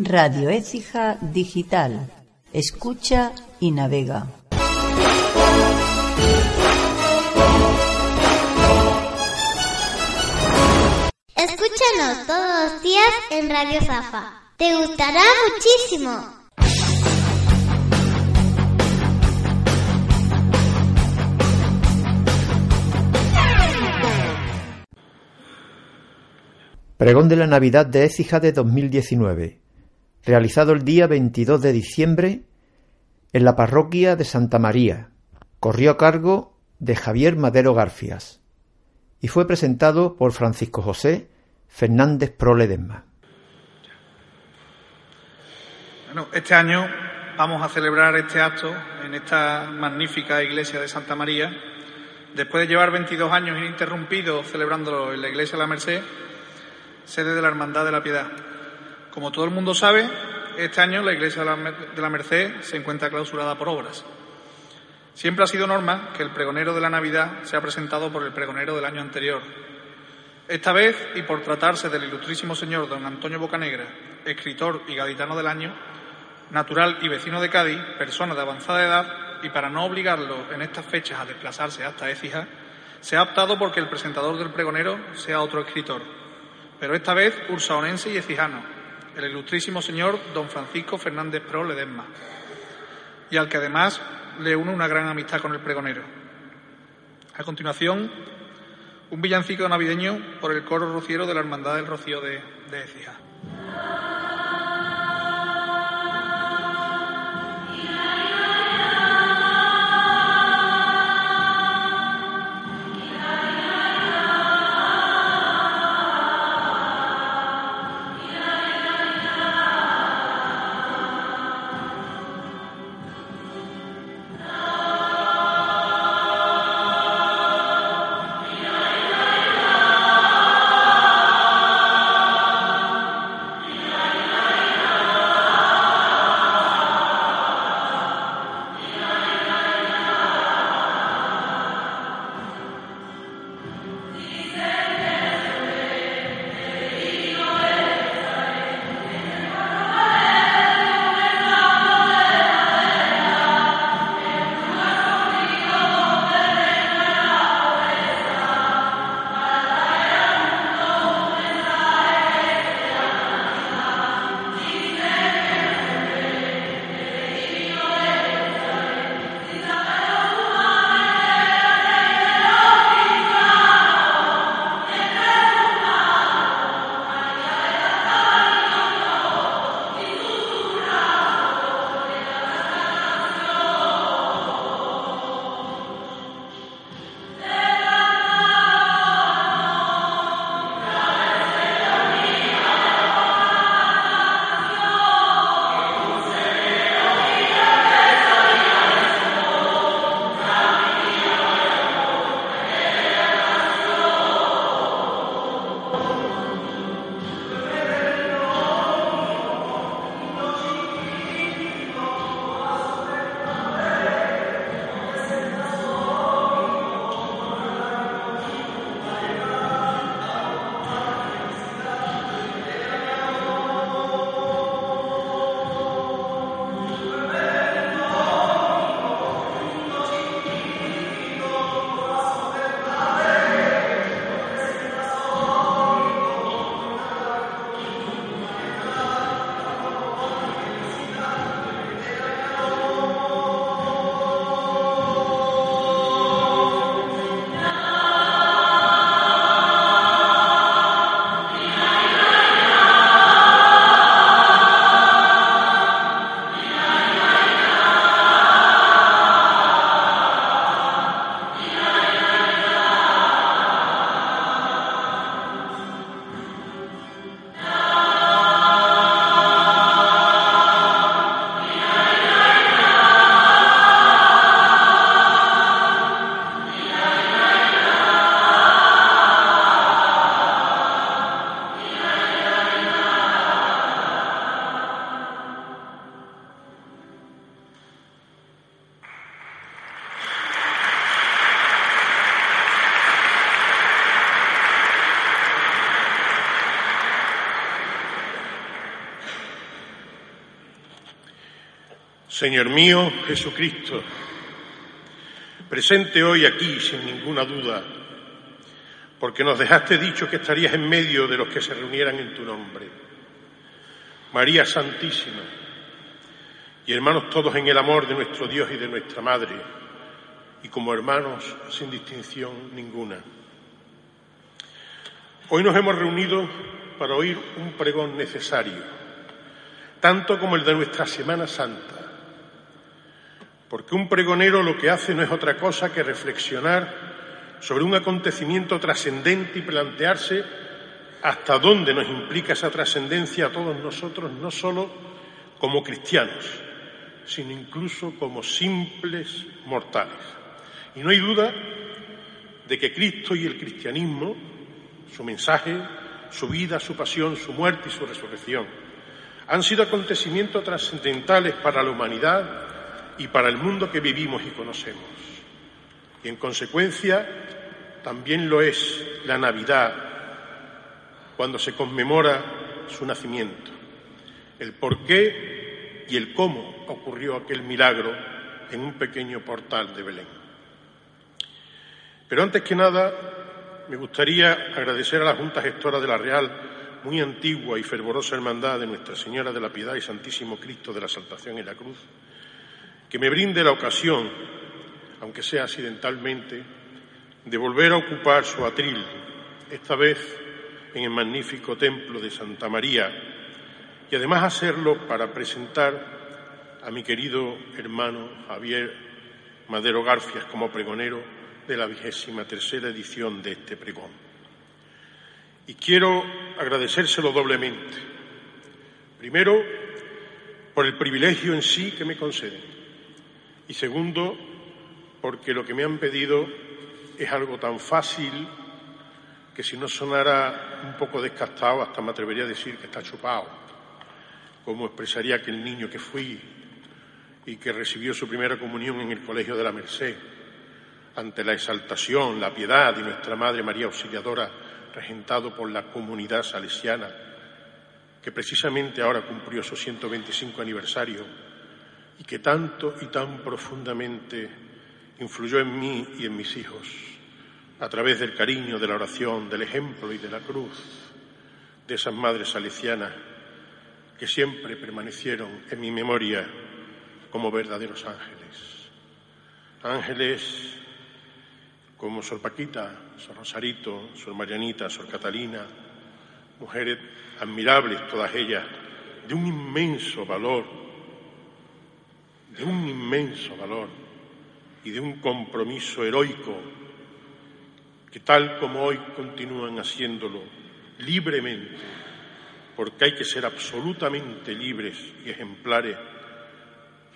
Radio Écija Digital. Escucha y navega. Escúchanos todos los días en Radio Zafa. Te gustará muchísimo. Pregón de la Navidad de Écija de 2019, realizado el día 22 de diciembre en la parroquia de Santa María. Corrió a cargo de Javier Madero Garfias y fue presentado por Francisco José Fernández Proledesma. Bueno, este año vamos a celebrar este acto en esta magnífica iglesia de Santa María. Después de llevar 22 años ininterrumpidos celebrándolo en la iglesia de la Merced, sede de la Hermandad de la Piedad. Como todo el mundo sabe, este año la Iglesia de la Merced se encuentra clausurada por obras. Siempre ha sido norma que el pregonero de la Navidad sea presentado por el pregonero del año anterior. Esta vez, y por tratarse del ilustrísimo señor don Antonio Bocanegra, escritor y gaditano del año, natural y vecino de Cádiz, persona de avanzada edad, y para no obligarlo en estas fechas a desplazarse hasta Écija, se ha optado porque el presentador del pregonero sea otro escritor, pero esta vez ursaonense y ecijano, el ilustrísimo señor don Francisco Fernández Pro Ledesma, y al que además le une una gran amistad con el pregonero. A continuación, un villancico navideño por el coro rociero de la Hermandad del Rocío de, de. Señor mío Jesucristo, presente hoy aquí sin ninguna duda, porque nos dejaste dicho que estarías en medio de los que se reunieran en tu nombre. María Santísima, y hermanos todos en el amor de nuestro Dios y de nuestra Madre, y como hermanos sin distinción ninguna. Hoy nos hemos reunido para oír un pregón necesario, tanto como el de nuestra Semana Santa, porque un pregonero lo que hace no es otra cosa que reflexionar sobre un acontecimiento trascendente y plantearse hasta dónde nos implica esa trascendencia a todos nosotros, no solo como cristianos, sino incluso como simples mortales. Y no hay duda de que Cristo y el cristianismo, su mensaje, su vida, su pasión, su muerte y su resurrección, han sido acontecimientos trascendentales para la humanidad y para el mundo que vivimos y conocemos. Y en consecuencia también lo es la Navidad, cuando se conmemora su nacimiento, el por qué y el cómo ocurrió aquel milagro en un pequeño portal de Belén. Pero antes que nada, me gustaría agradecer a la Junta Gestora de la Real, muy antigua y fervorosa hermandad de Nuestra Señora de la Piedad y Santísimo Cristo de la Saltación y la Cruz, que me brinde la ocasión, aunque sea accidentalmente, de volver a ocupar su atril, esta vez en el magnífico templo de Santa María, y además hacerlo para presentar a mi querido hermano Javier Madero Garfias como pregonero de la vigésima tercera edición de este pregón. Y quiero agradecérselo doblemente. Primero, por el privilegio en sí que me conceden y segundo, porque lo que me han pedido es algo tan fácil que si no sonara un poco descastado, hasta me atrevería a decir que está chupado, como expresaría aquel niño que fui y que recibió su primera comunión en el Colegio de la Merced, ante la exaltación, la piedad de nuestra Madre María Auxiliadora, regentado por la comunidad salesiana, que precisamente ahora cumplió su 125 aniversario y que tanto y tan profundamente influyó en mí y en mis hijos a través del cariño, de la oración, del ejemplo y de la cruz de esas madres salesianas que siempre permanecieron en mi memoria como verdaderos ángeles. Ángeles como Sor Paquita, Sor Rosarito, Sor Marianita, Sor Catalina, mujeres admirables todas ellas, de un inmenso valor de un inmenso valor y de un compromiso heroico que tal como hoy continúan haciéndolo libremente, porque hay que ser absolutamente libres y ejemplares,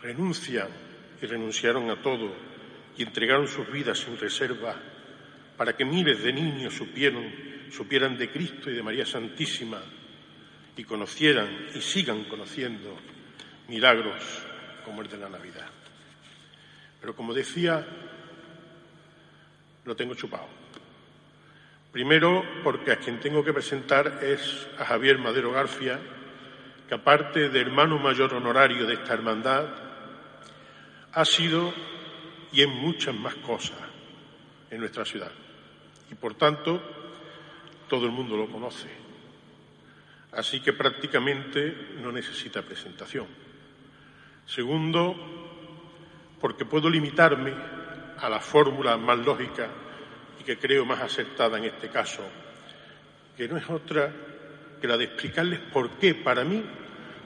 renuncian y renunciaron a todo y entregaron sus vidas sin reserva para que miles de niños supieran, supieran de Cristo y de María Santísima y conocieran y sigan conociendo milagros como el de la Navidad. Pero como decía, lo tengo chupado. Primero, porque a quien tengo que presentar es a Javier Madero García, que aparte de hermano mayor honorario de esta hermandad, ha sido y en muchas más cosas en nuestra ciudad. Y por tanto, todo el mundo lo conoce. Así que prácticamente no necesita presentación. Segundo, porque puedo limitarme a la fórmula más lógica y que creo más acertada en este caso, que no es otra que la de explicarles por qué para mí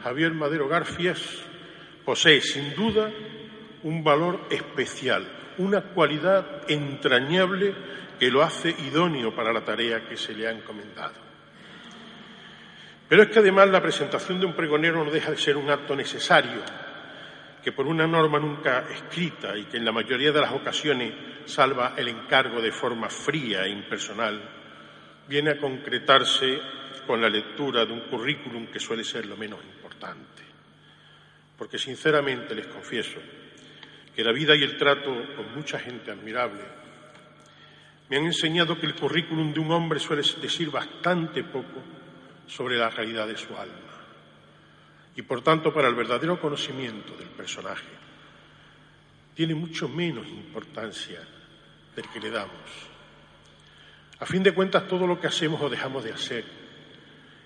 Javier Madero Garfias posee sin duda un valor especial, una cualidad entrañable que lo hace idóneo para la tarea que se le ha encomendado. Pero es que además la presentación de un pregonero no deja de ser un acto necesario que por una norma nunca escrita y que en la mayoría de las ocasiones salva el encargo de forma fría e impersonal, viene a concretarse con la lectura de un currículum que suele ser lo menos importante. Porque sinceramente les confieso que la vida y el trato con mucha gente admirable me han enseñado que el currículum de un hombre suele decir bastante poco sobre la realidad de su alma y por tanto para el verdadero conocimiento del personaje tiene mucho menos importancia del que le damos. A fin de cuentas, todo lo que hacemos o dejamos de hacer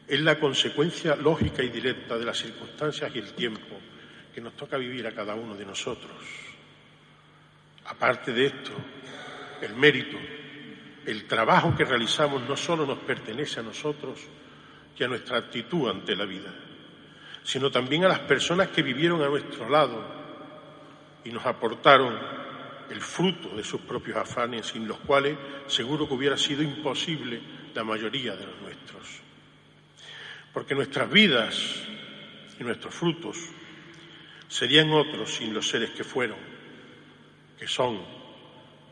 es la consecuencia lógica y directa de las circunstancias y el tiempo que nos toca vivir a cada uno de nosotros. Aparte de esto, el mérito, el trabajo que realizamos no solo nos pertenece a nosotros y a nuestra actitud ante la vida, sino también a las personas que vivieron a nuestro lado y nos aportaron el fruto de sus propios afanes, sin los cuales seguro que hubiera sido imposible la mayoría de los nuestros. Porque nuestras vidas y nuestros frutos serían otros sin los seres que fueron, que son,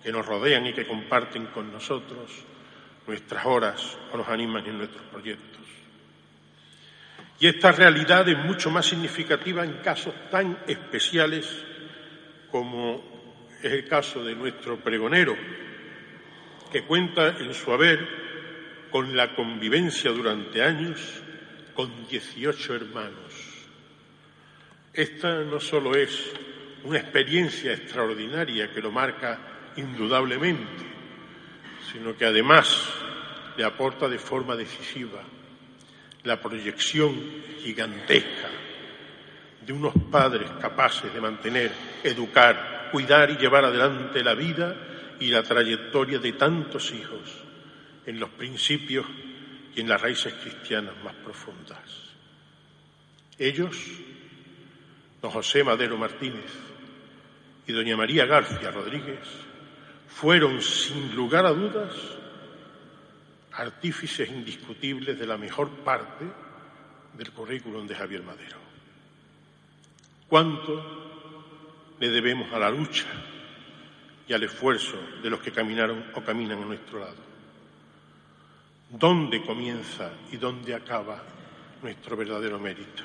que nos rodean y que comparten con nosotros nuestras horas o nos animan en nuestros proyectos. Y esta realidad es mucho más significativa en casos tan especiales como es el caso de nuestro pregonero, que cuenta en su haber con la convivencia durante años con 18 hermanos. Esta no solo es una experiencia extraordinaria que lo marca indudablemente, sino que además le aporta de forma decisiva la proyección gigantesca de unos padres capaces de mantener, educar, cuidar y llevar adelante la vida y la trayectoria de tantos hijos en los principios y en las raíces cristianas más profundas. Ellos, don José Madero Martínez y doña María García Rodríguez, fueron sin lugar a dudas artífices indiscutibles de la mejor parte del currículum de Javier Madero. ¿Cuánto le debemos a la lucha y al esfuerzo de los que caminaron o caminan a nuestro lado? ¿Dónde comienza y dónde acaba nuestro verdadero mérito?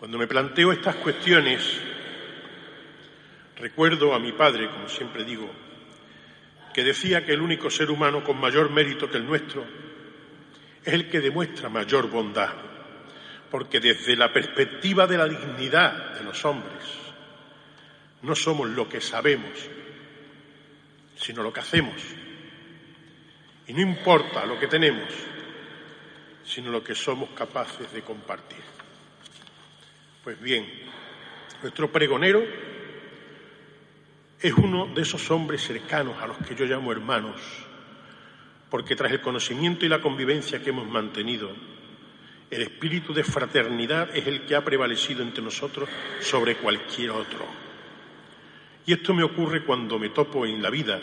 Cuando me planteo estas cuestiones, recuerdo a mi padre, como siempre digo, que decía que el único ser humano con mayor mérito que el nuestro es el que demuestra mayor bondad, porque desde la perspectiva de la dignidad de los hombres, no somos lo que sabemos, sino lo que hacemos. Y no importa lo que tenemos, sino lo que somos capaces de compartir. Pues bien, nuestro pregonero es uno de esos hombres cercanos a los que yo llamo hermanos, porque tras el conocimiento y la convivencia que hemos mantenido, el espíritu de fraternidad es el que ha prevalecido entre nosotros sobre cualquier otro. Y esto me ocurre cuando me topo en la vida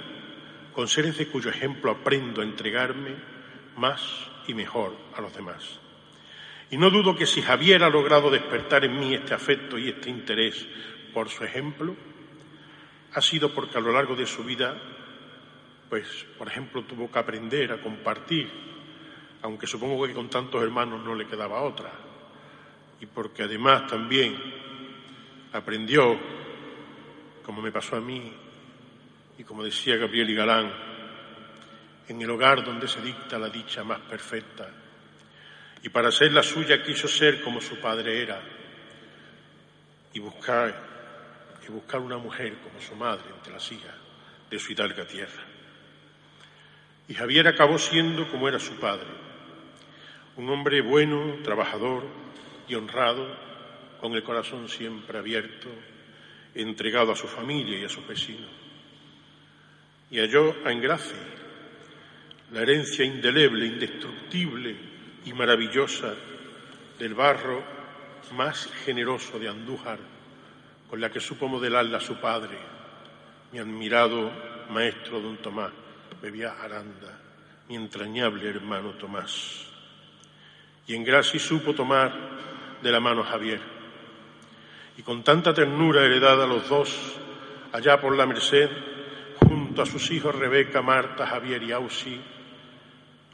con seres de cuyo ejemplo aprendo a entregarme más y mejor a los demás. Y no dudo que si Javier ha logrado despertar en mí este afecto y este interés por su ejemplo, ha sido porque a lo largo de su vida, pues, por ejemplo, tuvo que aprender a compartir, aunque supongo que con tantos hermanos no le quedaba otra, y porque además también aprendió, como me pasó a mí, y como decía Gabriel y Galán, en el hogar donde se dicta la dicha más perfecta, y para ser la suya quiso ser como su padre era y buscar, y buscar una mujer como su madre entre las hijas de su hidalga tierra. Y Javier acabó siendo como era su padre, un hombre bueno, trabajador y honrado, con el corazón siempre abierto, entregado a su familia y a sus vecinos. Y halló a Engrace la herencia indeleble, indestructible y maravillosa del barro más generoso de Andújar, con la que supo modelarla su padre, mi admirado maestro don Tomás, bebía Aranda, mi entrañable hermano Tomás. Y en Gracia supo tomar de la mano a Javier. Y con tanta ternura heredada los dos, allá por la Merced, junto a sus hijos Rebeca, Marta, Javier y Ausi,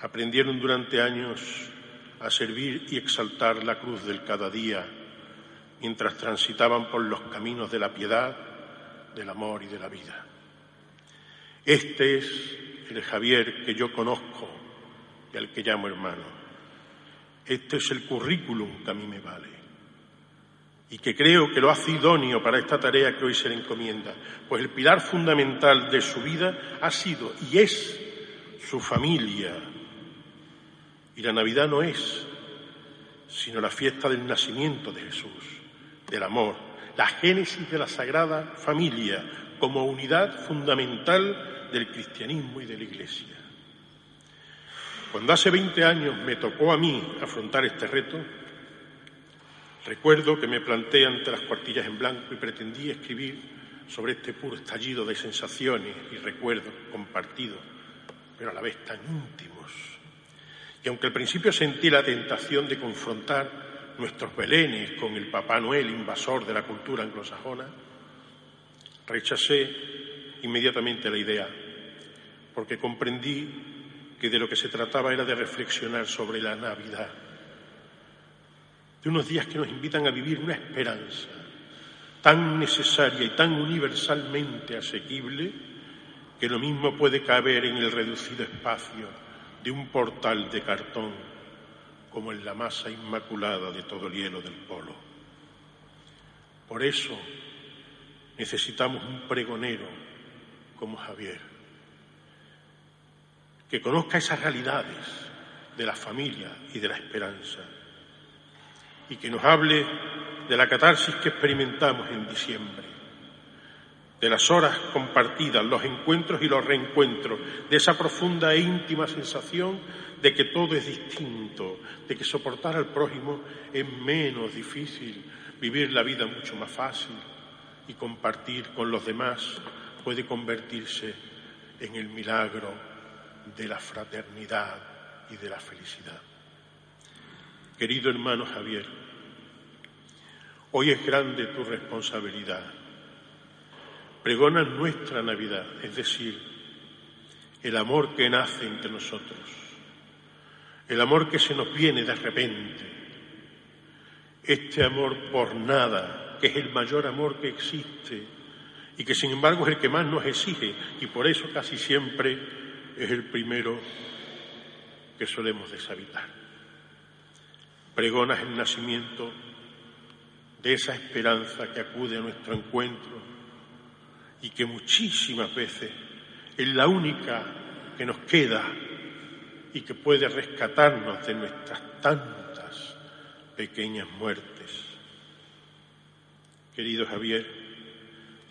aprendieron durante años a servir y exaltar la cruz del cada día, mientras transitaban por los caminos de la piedad, del amor y de la vida. Este es el Javier que yo conozco y al que llamo hermano. Este es el currículum que a mí me vale y que creo que lo hace idóneo para esta tarea que hoy se le encomienda, pues el pilar fundamental de su vida ha sido y es su familia. Y la Navidad no es sino la fiesta del nacimiento de Jesús, del amor, la génesis de la Sagrada Familia como unidad fundamental del cristianismo y de la Iglesia. Cuando hace 20 años me tocó a mí afrontar este reto, recuerdo que me planté ante las cuartillas en blanco y pretendí escribir sobre este puro estallido de sensaciones y recuerdos compartidos, pero a la vez tan íntimos. Y aunque al principio sentí la tentación de confrontar nuestros belenes con el Papá Noel invasor de la cultura anglosajona, rechacé inmediatamente la idea, porque comprendí que de lo que se trataba era de reflexionar sobre la Navidad, de unos días que nos invitan a vivir una esperanza tan necesaria y tan universalmente asequible que lo mismo puede caber en el reducido espacio de un portal de cartón como en la masa inmaculada de todo el hielo del polo. Por eso necesitamos un pregonero como Javier, que conozca esas realidades de la familia y de la esperanza y que nos hable de la catarsis que experimentamos en diciembre, de las horas compartidas, los encuentros y los reencuentros, de esa profunda e íntima sensación de que todo es distinto, de que soportar al prójimo es menos difícil, vivir la vida mucho más fácil y compartir con los demás puede convertirse en el milagro de la fraternidad y de la felicidad. Querido hermano Javier, hoy es grande tu responsabilidad. Pregona nuestra Navidad, es decir, el amor que nace entre nosotros, el amor que se nos viene de repente, este amor por nada, que es el mayor amor que existe y que sin embargo es el que más nos exige y por eso casi siempre es el primero que solemos deshabitar. Pregonas el nacimiento de esa esperanza que acude a nuestro encuentro y que muchísimas veces es la única que nos queda y que puede rescatarnos de nuestras tantas pequeñas muertes. Querido Javier,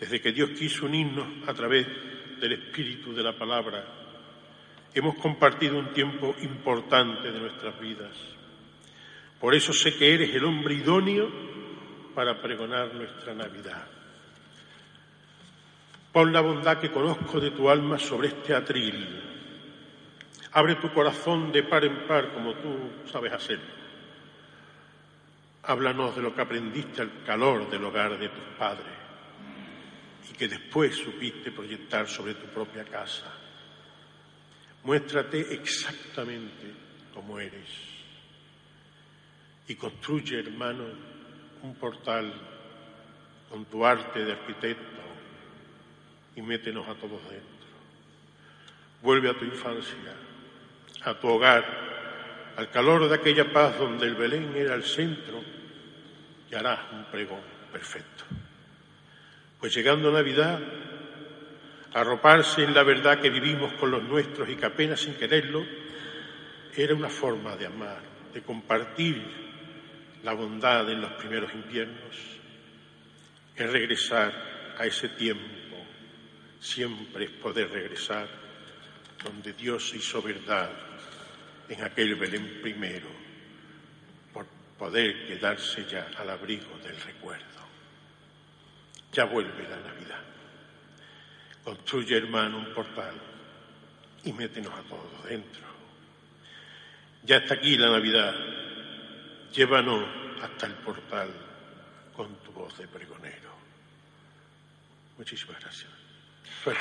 desde que Dios quiso unirnos a través del espíritu de la palabra, hemos compartido un tiempo importante de nuestras vidas por eso sé que eres el hombre idóneo para pregonar nuestra Navidad. Pon la bondad que conozco de tu alma sobre este atril. Abre tu corazón de par en par como tú sabes hacerlo. Háblanos de lo que aprendiste al calor del hogar de tus padres y que después supiste proyectar sobre tu propia casa. Muéstrate exactamente como eres y construye, hermano, un portal con tu arte de arquitecto y métenos a todos dentro. Vuelve a tu infancia, a tu hogar, al calor de aquella paz donde el Belén era el centro y harás un pregón perfecto. Pues llegando Navidad, arroparse en la verdad que vivimos con los nuestros y que apenas sin quererlo, era una forma de amar, de compartir la bondad en los primeros inviernos, es regresar a ese tiempo, siempre es poder regresar donde Dios hizo verdad en aquel Belén primero, por poder quedarse ya al abrigo del recuerdo. Ya vuelve la Navidad. Construye, hermano, un portal y métenos a todos dentro. Ya está aquí la Navidad Llévanos hasta el portal con tu voz de pregonero. Muchísimas gracias. Suerte.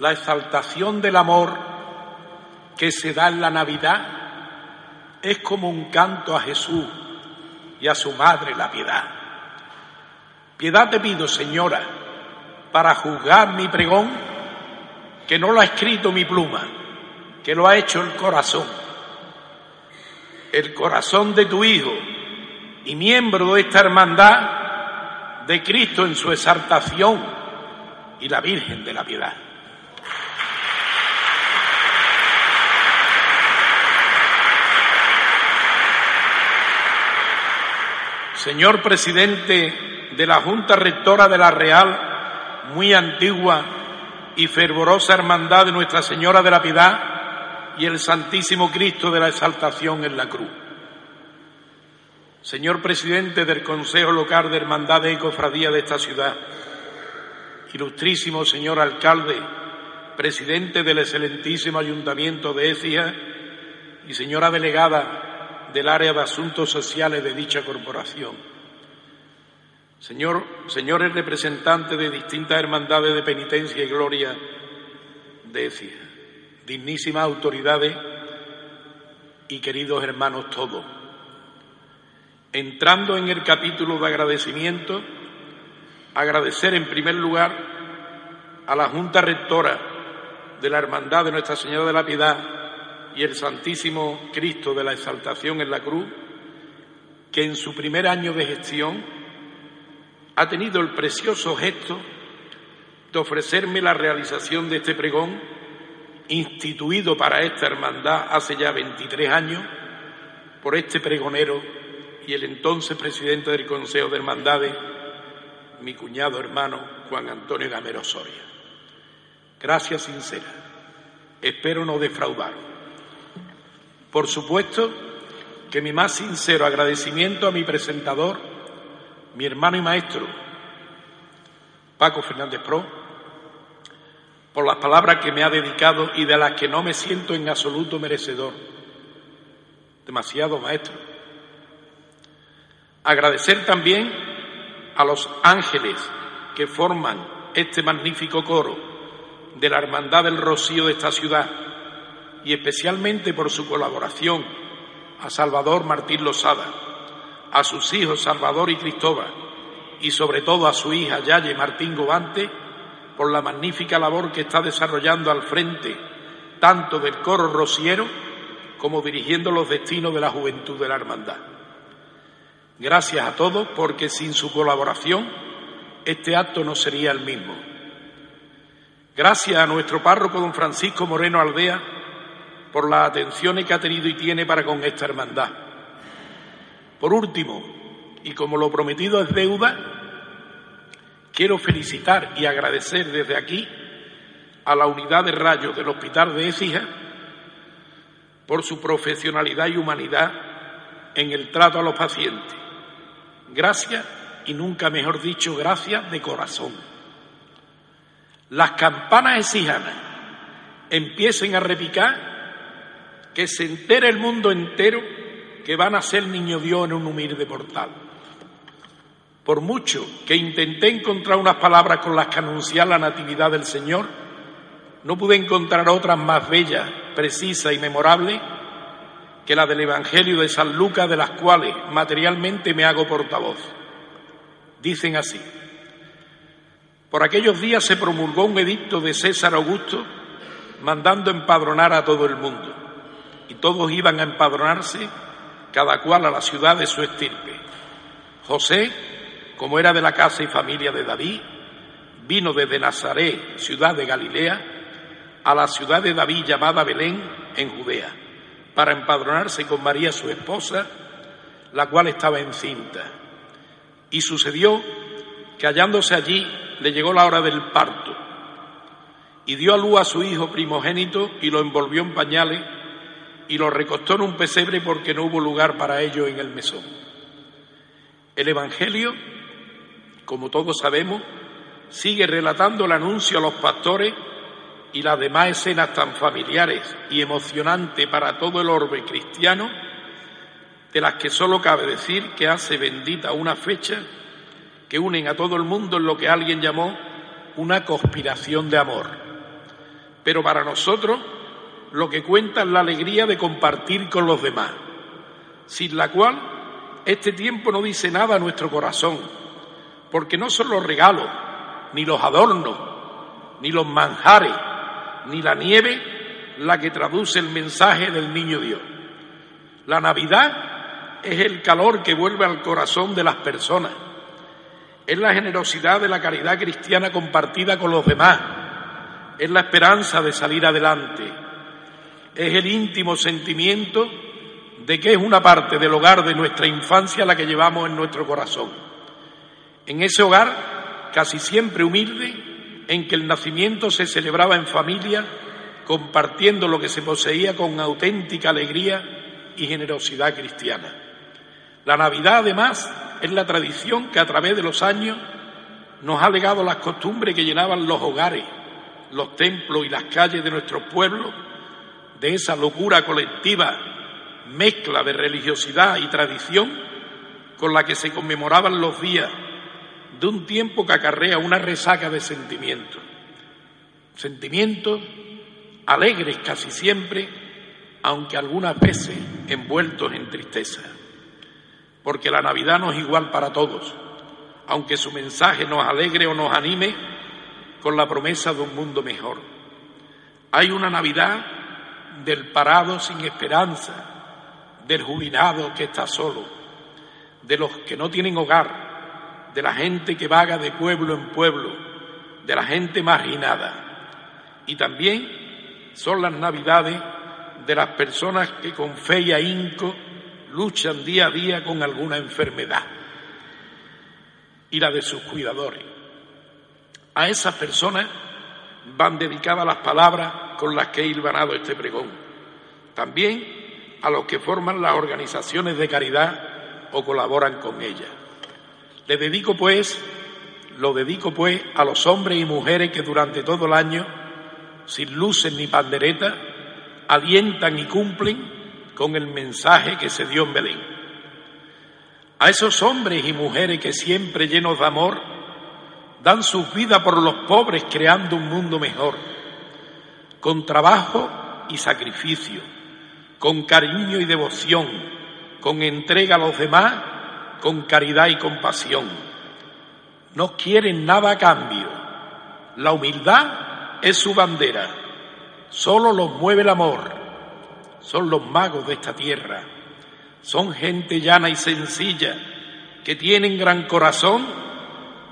La exaltación del amor que se da en la Navidad es como un canto a Jesús y a su madre la piedad. Piedad te pido, señora, para juzgar mi pregón, que no lo ha escrito mi pluma, que lo ha hecho el corazón. El corazón de tu Hijo y miembro de esta hermandad de Cristo en su exaltación y la Virgen de la Piedad. Señor presidente de la Junta Rectora de la Real, muy antigua y fervorosa Hermandad de Nuestra Señora de la Piedad y el Santísimo Cristo de la Exaltación en la Cruz. Señor presidente del Consejo Local de Hermandades y Cofradía de esta ciudad, ilustrísimo señor alcalde, presidente del excelentísimo Ayuntamiento de Écija y señora delegada del área de asuntos sociales de dicha corporación. Señor, señores representantes de distintas hermandades de penitencia y gloria de ECIA, dignísimas autoridades y queridos hermanos todos. Entrando en el capítulo de agradecimiento, agradecer en primer lugar a la Junta Rectora de la Hermandad de Nuestra Señora de la Piedad y el Santísimo Cristo de la Exaltación en la Cruz, que en su primer año de gestión ha tenido el precioso gesto de ofrecerme la realización de este pregón, instituido para esta hermandad hace ya 23 años, por este pregonero y el entonces presidente del Consejo de Hermandades, mi cuñado hermano Juan Antonio Gamero Soria. Gracias sincera. Espero no defraudar. Por supuesto que mi más sincero agradecimiento a mi presentador, mi hermano y maestro, Paco Fernández Pro, por las palabras que me ha dedicado y de las que no me siento en absoluto merecedor. Demasiado maestro. Agradecer también a los ángeles que forman este magnífico coro de la Hermandad del Rocío de esta ciudad y especialmente por su colaboración a Salvador Martín Losada, a sus hijos Salvador y Cristóbal y sobre todo a su hija Yaye Martín Gobante por la magnífica labor que está desarrollando al frente tanto del coro rociero como dirigiendo los destinos de la juventud de la hermandad. Gracias a todos porque sin su colaboración este acto no sería el mismo. Gracias a nuestro párroco don Francisco Moreno Aldea por las atenciones que ha tenido y tiene para con esta hermandad. Por último, y como lo prometido es deuda, quiero felicitar y agradecer desde aquí a la unidad de rayos del Hospital de Écija por su profesionalidad y humanidad en el trato a los pacientes. Gracias, y nunca mejor dicho, gracias de corazón. Las campanas exijanas empiecen a repicar que se entere el mundo entero que van a ser niño Dios en un humilde portal. Por mucho que intenté encontrar unas palabras con las que anunciar la natividad del Señor, no pude encontrar otras más bellas, precisas y memorables que la del Evangelio de San Lucas, de las cuales materialmente me hago portavoz. Dicen así. Por aquellos días se promulgó un edicto de César Augusto mandando empadronar a todo el mundo y todos iban a empadronarse, cada cual a la ciudad de su estirpe. José, como era de la casa y familia de David, vino desde Nazaret, ciudad de Galilea, a la ciudad de David llamada Belén, en Judea, para empadronarse con María su esposa, la cual estaba encinta. Y sucedió que hallándose allí le llegó la hora del parto, y dio a luz a su hijo primogénito y lo envolvió en pañales y lo recostó en un pesebre porque no hubo lugar para ello en el mesón. El Evangelio, como todos sabemos, sigue relatando el anuncio a los pastores y las demás escenas tan familiares y emocionantes para todo el orbe cristiano, de las que solo cabe decir que hace bendita una fecha que unen a todo el mundo en lo que alguien llamó una conspiración de amor. pero para nosotros lo que cuenta es la alegría de compartir con los demás, sin la cual este tiempo no dice nada a nuestro corazón, porque no son los regalos, ni los adornos, ni los manjares, ni la nieve la que traduce el mensaje del niño Dios. La Navidad es el calor que vuelve al corazón de las personas. Es la generosidad de la caridad cristiana compartida con los demás. Es la esperanza de salir adelante. Es el íntimo sentimiento de que es una parte del hogar de nuestra infancia la que llevamos en nuestro corazón. En ese hogar, casi siempre humilde, en que el nacimiento se celebraba en familia, compartiendo lo que se poseía con auténtica alegría y generosidad cristiana. La Navidad, además, es la tradición que a través de los años nos ha legado las costumbres que llenaban los hogares, los templos y las calles de nuestros pueblos de esa locura colectiva, mezcla de religiosidad y tradición con la que se conmemoraban los días de un tiempo que acarrea una resaca de sentimientos. Sentimientos alegres casi siempre, aunque algunas veces envueltos en tristeza. Porque la Navidad no es igual para todos, aunque su mensaje nos alegre o nos anime con la promesa de un mundo mejor. Hay una Navidad del parado sin esperanza, del jubilado que está solo, de los que no tienen hogar, de la gente que vaga de pueblo en pueblo, de la gente marginada. Y también son las navidades de las personas que con fe y ahínco luchan día a día con alguna enfermedad y la de sus cuidadores. A esas personas van dedicadas las palabras con las que he hilvanado este pregón. También a los que forman las organizaciones de caridad o colaboran con ellas. Le dedico pues, lo dedico pues a los hombres y mujeres que durante todo el año, sin luces ni panderetas, alientan y cumplen con el mensaje que se dio en Belén. A esos hombres y mujeres que siempre llenos de amor dan sus vidas por los pobres creando un mundo mejor, con trabajo y sacrificio, con cariño y devoción, con entrega a los demás, con caridad y compasión. No quieren nada a cambio. La humildad es su bandera. Solo los mueve el amor. Son los magos de esta tierra. Son gente llana y sencilla que tienen gran corazón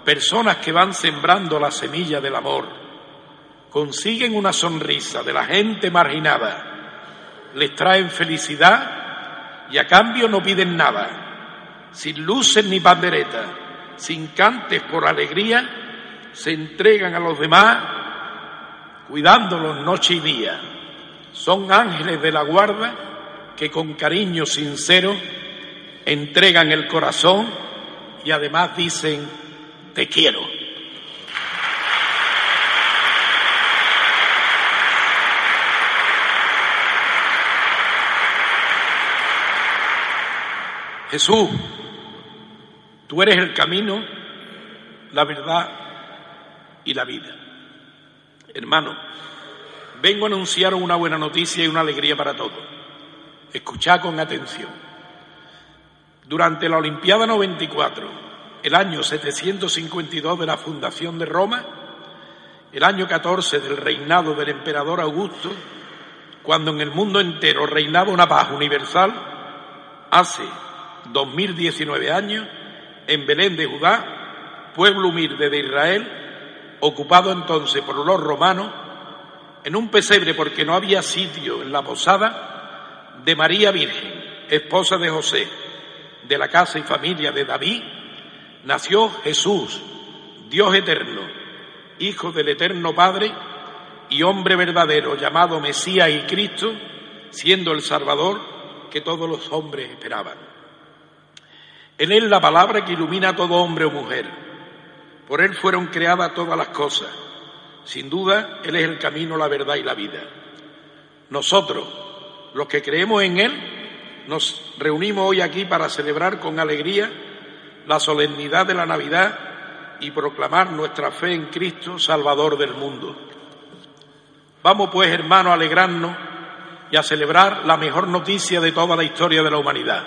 personas que van sembrando la semilla del amor, consiguen una sonrisa de la gente marginada, les traen felicidad y a cambio no piden nada, sin luces ni panderetas, sin cantes por alegría, se entregan a los demás cuidándolos noche y día. Son ángeles de la guarda que con cariño sincero entregan el corazón y además dicen, te quiero. Jesús, tú eres el camino, la verdad y la vida. Hermano, vengo a anunciar una buena noticia y una alegría para todos. Escuchad con atención. Durante la Olimpiada 94, el año 752 de la fundación de Roma, el año 14 del reinado del emperador Augusto, cuando en el mundo entero reinaba una paz universal, hace 2019 años, en Belén de Judá, pueblo humilde de Israel, ocupado entonces por los romanos, en un pesebre porque no había sitio en la posada de María Virgen, esposa de José, de la casa y familia de David, nació Jesús, Dios eterno, Hijo del eterno Padre y hombre verdadero llamado Mesías y Cristo, siendo el Salvador que todos los hombres esperaban. Él es la palabra que ilumina a todo hombre o mujer. Por Él fueron creadas todas las cosas. Sin duda, Él es el camino, la verdad y la vida. Nosotros, los que creemos en Él, nos reunimos hoy aquí para celebrar con alegría la solemnidad de la Navidad y proclamar nuestra fe en Cristo, Salvador del mundo. Vamos pues, hermanos, a alegrarnos y a celebrar la mejor noticia de toda la historia de la humanidad.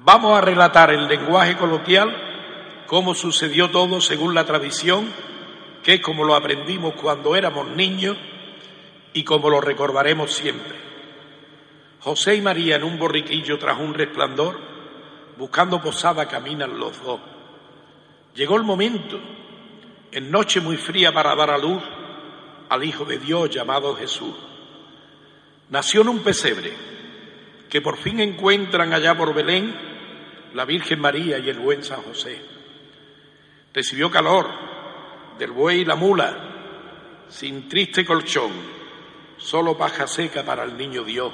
Vamos a relatar en lenguaje coloquial cómo sucedió todo según la tradición, que es como lo aprendimos cuando éramos niños y como lo recordaremos siempre. José y María en un borriquillo tras un resplandor, buscando posada caminan los dos. Llegó el momento, en noche muy fría para dar a luz al Hijo de Dios llamado Jesús. Nació en un pesebre que por fin encuentran allá por Belén la Virgen María y el buen San José. Recibió calor del buey y la mula, sin triste colchón, solo paja seca para el niño Dios.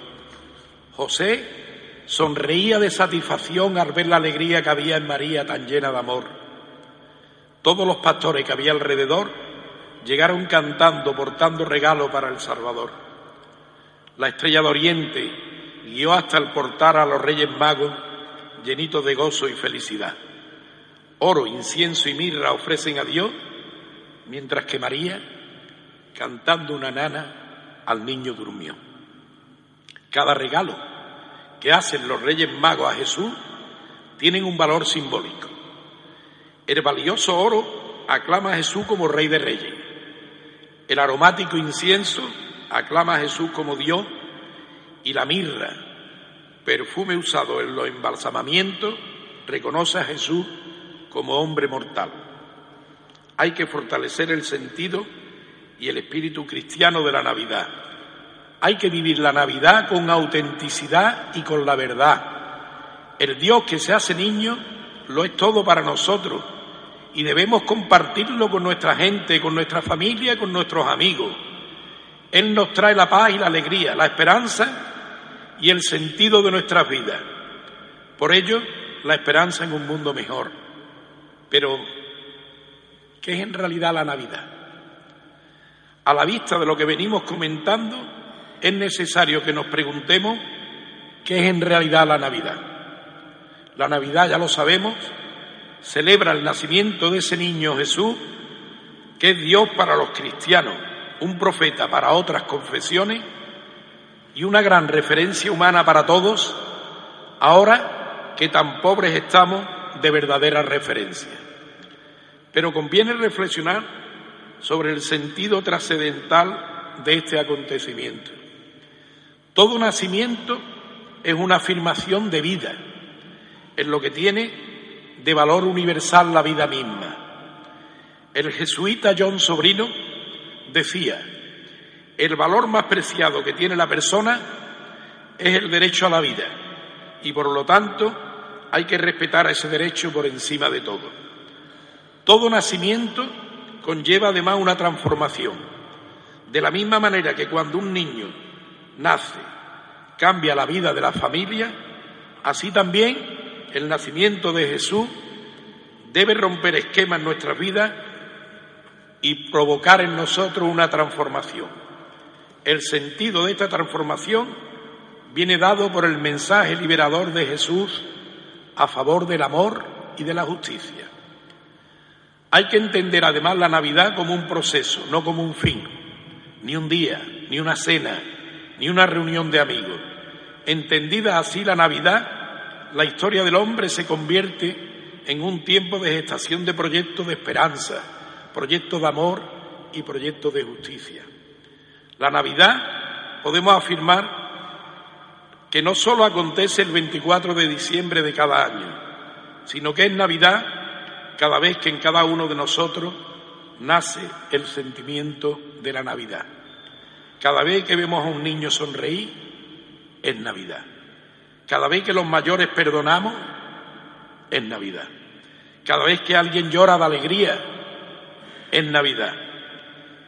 José sonreía de satisfacción al ver la alegría que había en María tan llena de amor. Todos los pastores que había alrededor llegaron cantando, portando regalo para el Salvador. La estrella de Oriente guió hasta el portal a los Reyes Magos llenitos de gozo y felicidad. Oro, incienso y mirra ofrecen a Dios, mientras que María, cantando una nana, al niño durmió. Cada regalo que hacen los Reyes Magos a Jesús tienen un valor simbólico. El valioso oro aclama a Jesús como Rey de Reyes. El aromático incienso aclama a Jesús como Dios y la mirra, perfume usado en los embalsamamientos, reconoce a Jesús como hombre mortal. Hay que fortalecer el sentido y el espíritu cristiano de la Navidad. Hay que vivir la Navidad con autenticidad y con la verdad. El Dios que se hace niño lo es todo para nosotros y debemos compartirlo con nuestra gente, con nuestra familia, con nuestros amigos. Él nos trae la paz y la alegría, la esperanza y el sentido de nuestras vidas. Por ello, la esperanza en un mundo mejor. Pero, ¿qué es en realidad la Navidad? A la vista de lo que venimos comentando, es necesario que nos preguntemos qué es en realidad la Navidad. La Navidad, ya lo sabemos, celebra el nacimiento de ese niño Jesús, que es Dios para los cristianos, un profeta para otras confesiones y una gran referencia humana para todos, ahora que tan pobres estamos de verdadera referencia. Pero conviene reflexionar sobre el sentido trascendental de este acontecimiento. Todo nacimiento es una afirmación de vida, en lo que tiene de valor universal la vida misma. El jesuita John Sobrino decía, el valor más preciado que tiene la persona es el derecho a la vida y por lo tanto hay que respetar ese derecho por encima de todo. Todo nacimiento conlleva además una transformación. De la misma manera que cuando un niño nace cambia la vida de la familia, así también el nacimiento de Jesús debe romper esquemas en nuestras vidas y provocar en nosotros una transformación. El sentido de esta transformación viene dado por el mensaje liberador de Jesús a favor del amor y de la justicia. Hay que entender además la Navidad como un proceso, no como un fin, ni un día, ni una cena, ni una reunión de amigos. Entendida así la Navidad, la historia del hombre se convierte en un tiempo de gestación de proyectos de esperanza, proyectos de amor y proyectos de justicia. La Navidad podemos afirmar que no solo acontece el 24 de diciembre de cada año, sino que es Navidad cada vez que en cada uno de nosotros nace el sentimiento de la Navidad. Cada vez que vemos a un niño sonreír, es Navidad. Cada vez que los mayores perdonamos, es Navidad. Cada vez que alguien llora de alegría, es Navidad.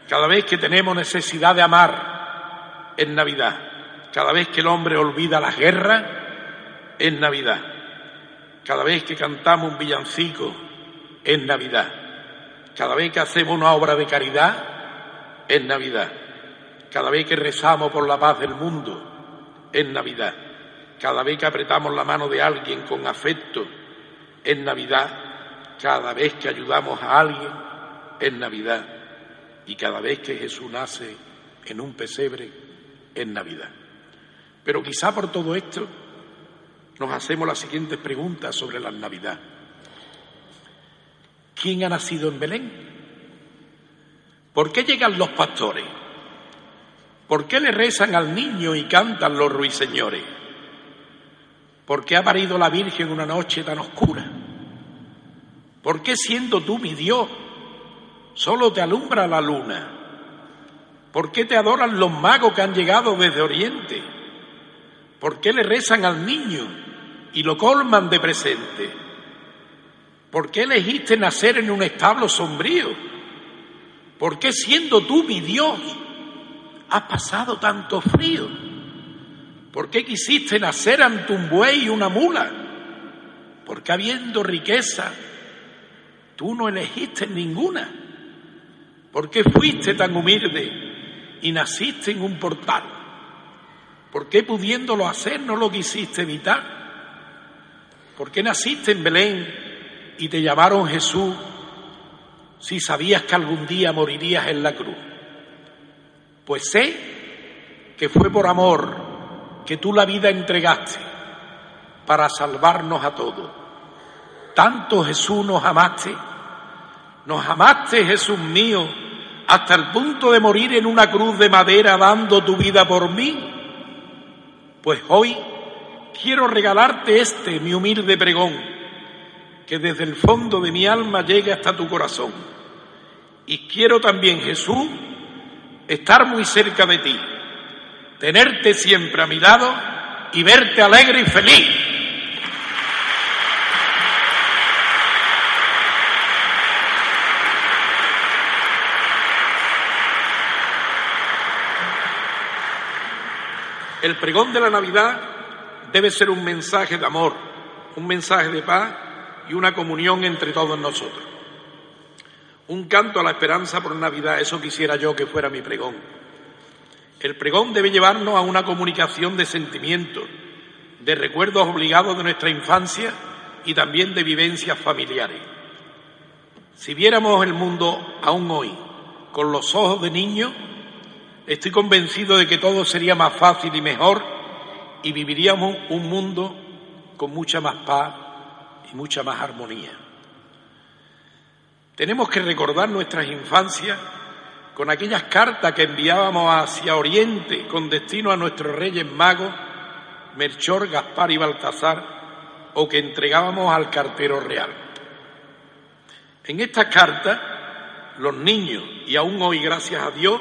Cada vez que tenemos necesidad de amar, es Navidad. Cada vez que el hombre olvida las guerras, es Navidad. Cada vez que cantamos un villancico, es Navidad. Cada vez que hacemos una obra de caridad, es Navidad. Cada vez que rezamos por la paz del mundo, es Navidad. Cada vez que apretamos la mano de alguien con afecto es Navidad. Cada vez que ayudamos a alguien es Navidad. Y cada vez que Jesús nace en un pesebre en Navidad. Pero quizá por todo esto nos hacemos las siguientes preguntas sobre la Navidad. ¿Quién ha nacido en Belén? ¿Por qué llegan los pastores? ¿Por qué le rezan al niño y cantan los ruiseñores? ¿Por qué ha parido la Virgen una noche tan oscura? ¿Por qué siendo tú mi Dios solo te alumbra la luna? ¿Por qué te adoran los magos que han llegado desde Oriente? ¿Por qué le rezan al niño y lo colman de presente? ¿Por qué elegiste nacer en un establo sombrío? ¿Por qué siendo tú mi Dios has pasado tanto frío? ¿Por qué quisiste nacer ante un buey y una mula? ¿Por qué habiendo riqueza tú no elegiste ninguna? ¿Por qué fuiste tan humilde y naciste en un portal? ¿Por qué pudiéndolo hacer no lo quisiste evitar? ¿Por qué naciste en Belén y te llamaron Jesús si sabías que algún día morirías en la cruz? Pues sé que fue por amor que tú la vida entregaste para salvarnos a todos. Tanto Jesús nos amaste, nos amaste Jesús mío, hasta el punto de morir en una cruz de madera dando tu vida por mí. Pues hoy quiero regalarte este, mi humilde pregón, que desde el fondo de mi alma llegue hasta tu corazón. Y quiero también, Jesús, estar muy cerca de ti, tenerte siempre a mi lado y verte alegre y feliz. El pregón de la Navidad debe ser un mensaje de amor, un mensaje de paz y una comunión entre todos nosotros. Un canto a la esperanza por Navidad, eso quisiera yo que fuera mi pregón. El pregón debe llevarnos a una comunicación de sentimientos, de recuerdos obligados de nuestra infancia y también de vivencias familiares. Si viéramos el mundo aún hoy con los ojos de niños, estoy convencido de que todo sería más fácil y mejor y viviríamos un mundo con mucha más paz y mucha más armonía. Tenemos que recordar nuestras infancias con aquellas cartas que enviábamos hacia Oriente con destino a nuestros reyes magos, Melchor, Gaspar y Baltasar, o que entregábamos al cartero real. En estas cartas, los niños, y aún hoy gracias a Dios,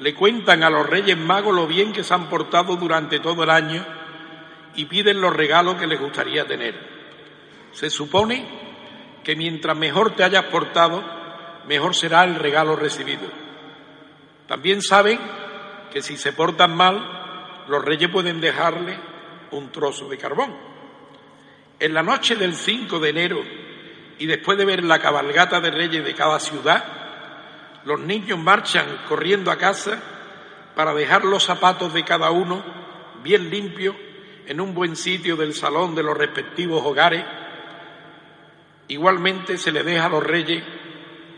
le cuentan a los Reyes Magos lo bien que se han portado durante todo el año y piden los regalos que les gustaría tener. Se supone que mientras mejor te hayas portado, mejor será el regalo recibido. También saben que si se portan mal, los reyes pueden dejarle un trozo de carbón. En la noche del 5 de enero y después de ver la cabalgata de reyes de cada ciudad, los niños marchan corriendo a casa para dejar los zapatos de cada uno bien limpios en un buen sitio del salón de los respectivos hogares. Igualmente se le deja a los reyes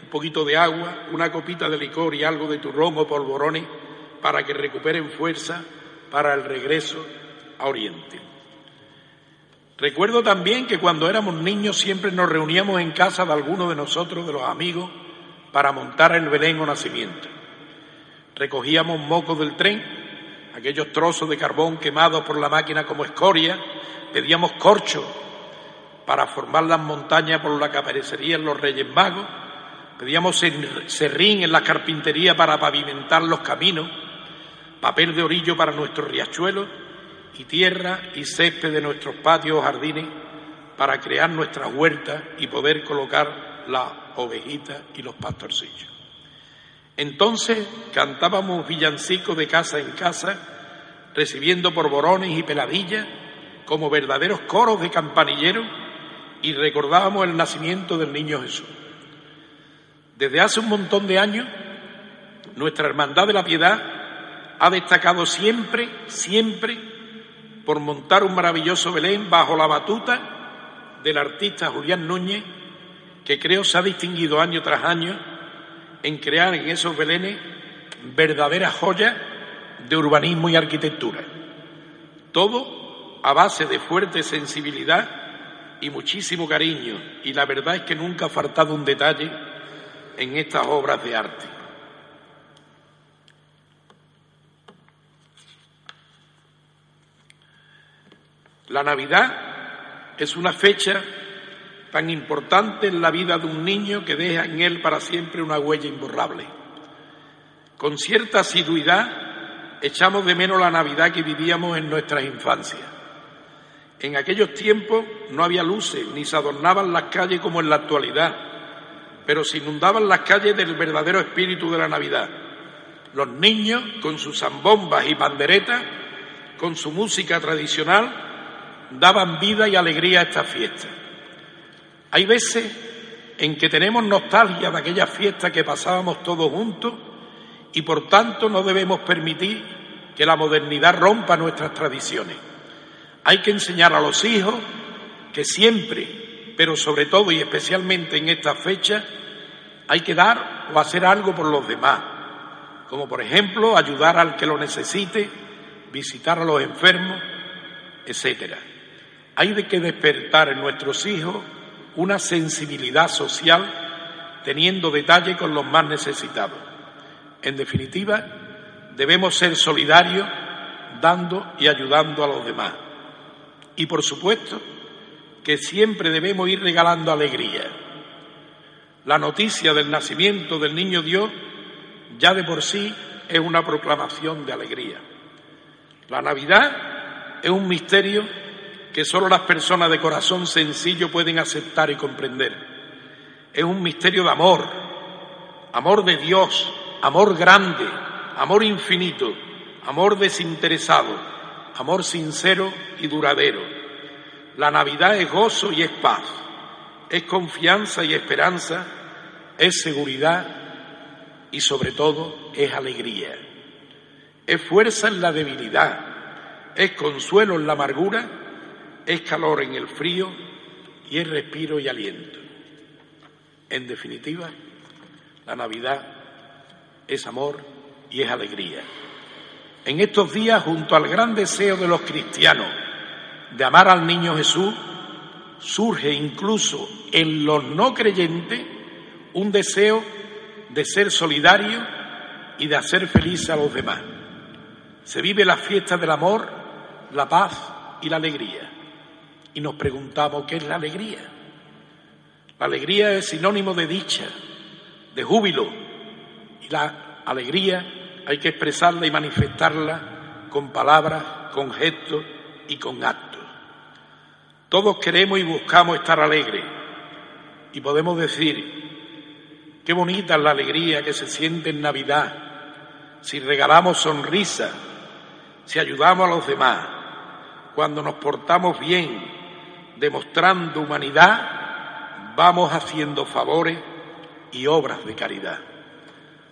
un poquito de agua, una copita de licor y algo de turrón o polvorones para que recuperen fuerza para el regreso a Oriente. Recuerdo también que cuando éramos niños siempre nos reuníamos en casa de alguno de nosotros, de los amigos, para montar el Belén nacimiento. Recogíamos mocos del tren, aquellos trozos de carbón quemados por la máquina como escoria, pedíamos corcho para formar las montañas por la que aparecerían los Reyes Magos, pedíamos serrín en la carpintería para pavimentar los caminos, papel de orillo para nuestros riachuelos y tierra y césped de nuestros patios o jardines para crear nuestras huertas y poder colocar las ovejitas y los pastorcillos. Entonces cantábamos villancicos de casa en casa, recibiendo porborones y peladillas como verdaderos coros de campanilleros y recordábamos el nacimiento del niño Jesús. Desde hace un montón de años, nuestra Hermandad de la Piedad ha destacado siempre, siempre, por montar un maravilloso Belén bajo la batuta del artista Julián Núñez, que creo se ha distinguido año tras año en crear en esos Belenes verdaderas joyas de urbanismo y arquitectura. Todo a base de fuerte sensibilidad y muchísimo cariño, y la verdad es que nunca ha faltado un detalle en estas obras de arte. La Navidad es una fecha tan importante en la vida de un niño que deja en él para siempre una huella imborrable. Con cierta asiduidad echamos de menos la Navidad que vivíamos en nuestras infancias. En aquellos tiempos no había luces ni se adornaban las calles como en la actualidad, pero se inundaban las calles del verdadero espíritu de la Navidad. Los niños, con sus zambombas y panderetas, con su música tradicional, daban vida y alegría a esta fiesta. Hay veces en que tenemos nostalgia de aquella fiesta que pasábamos todos juntos y por tanto no debemos permitir que la modernidad rompa nuestras tradiciones. Hay que enseñar a los hijos que siempre, pero sobre todo y especialmente en esta fecha, hay que dar o hacer algo por los demás, como por ejemplo ayudar al que lo necesite, visitar a los enfermos, etcétera. Hay de que despertar en nuestros hijos una sensibilidad social teniendo detalle con los más necesitados. En definitiva, debemos ser solidarios dando y ayudando a los demás. Y por supuesto que siempre debemos ir regalando alegría. La noticia del nacimiento del niño Dios ya de por sí es una proclamación de alegría. La Navidad es un misterio que solo las personas de corazón sencillo pueden aceptar y comprender. Es un misterio de amor, amor de Dios, amor grande, amor infinito, amor desinteresado, amor sincero y duradero. La Navidad es gozo y es paz, es confianza y esperanza, es seguridad y sobre todo es alegría. Es fuerza en la debilidad, es consuelo en la amargura es calor en el frío y es respiro y aliento. En definitiva, la Navidad es amor y es alegría. En estos días, junto al gran deseo de los cristianos de amar al niño Jesús, surge incluso en los no creyentes un deseo de ser solidario y de hacer feliz a los demás. Se vive la fiesta del amor, la paz y la alegría y nos preguntamos qué es la alegría. La alegría es sinónimo de dicha, de júbilo, y la alegría hay que expresarla y manifestarla con palabras, con gestos y con actos. Todos queremos y buscamos estar alegres y podemos decir, qué bonita es la alegría que se siente en Navidad, si regalamos sonrisas, si ayudamos a los demás, cuando nos portamos bien, demostrando humanidad, vamos haciendo favores y obras de caridad.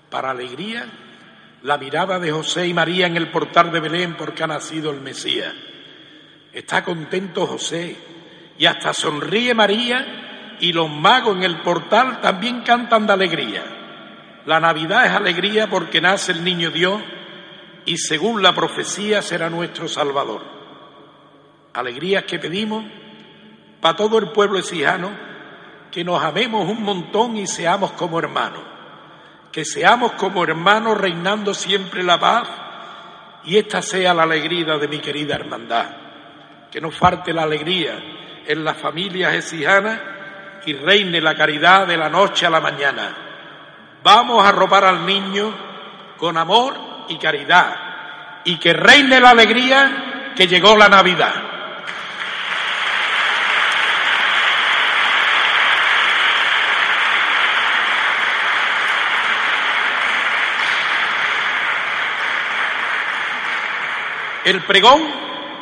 Para alegría, la mirada de José y María en el portal de Belén porque ha nacido el Mesías. Está contento José y hasta sonríe María y los magos en el portal también cantan de alegría. La Navidad es alegría porque nace el niño Dios y según la profecía será nuestro Salvador. Alegrías que pedimos para todo el pueblo exijano, que nos amemos un montón y seamos como hermanos, que seamos como hermanos reinando siempre la paz y esta sea la alegría de mi querida hermandad, que no falte la alegría en las familias exijanas y reine la caridad de la noche a la mañana. Vamos a robar al niño con amor y caridad y que reine la alegría que llegó la Navidad. El pregón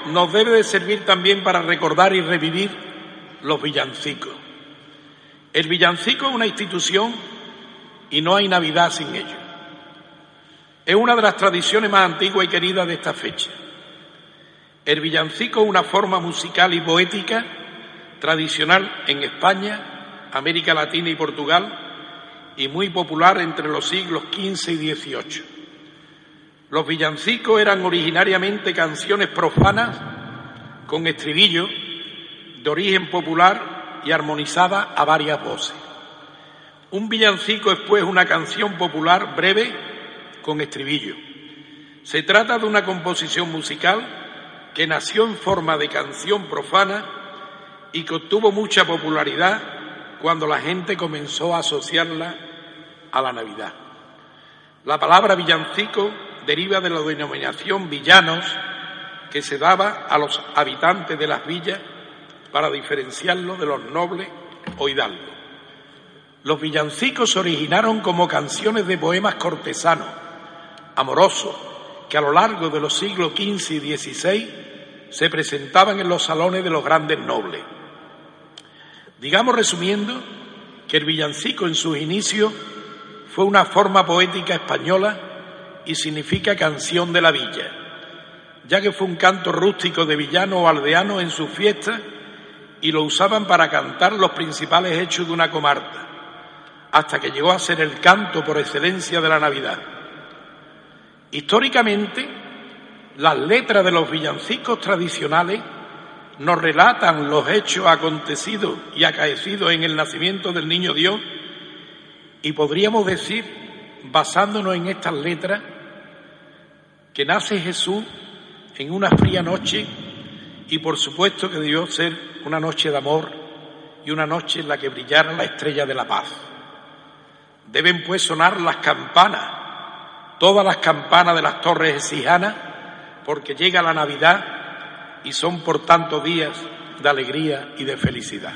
nos debe de servir también para recordar y revivir los villancicos. El villancico es una institución y no hay Navidad sin ello. Es una de las tradiciones más antiguas y queridas de esta fecha. El villancico es una forma musical y poética tradicional en España, América Latina y Portugal y muy popular entre los siglos XV y XVIII. Los villancicos eran originariamente canciones profanas con estribillo de origen popular y armonizada a varias voces. Un villancico es pues una canción popular breve con estribillo. Se trata de una composición musical que nació en forma de canción profana y que obtuvo mucha popularidad cuando la gente comenzó a asociarla a la Navidad. La palabra villancico deriva de la denominación villanos que se daba a los habitantes de las villas para diferenciarlos de los nobles o hidalgos. Los villancicos se originaron como canciones de poemas cortesanos, amorosos, que a lo largo de los siglos XV y XVI se presentaban en los salones de los grandes nobles. Digamos resumiendo que el villancico en sus inicios fue una forma poética española y significa canción de la villa, ya que fue un canto rústico de villano o aldeano en sus fiestas y lo usaban para cantar los principales hechos de una comarca hasta que llegó a ser el canto por excelencia de la Navidad. Históricamente, las letras de los villancicos tradicionales nos relatan los hechos acontecidos y acaecidos en el nacimiento del niño Dios y podríamos decir, basándonos en estas letras, que nace Jesús en una fría noche y por supuesto que debió ser una noche de amor y una noche en la que brillara la estrella de la paz. Deben pues sonar las campanas, todas las campanas de las torres exijanas, porque llega la Navidad y son por tanto días de alegría y de felicidad.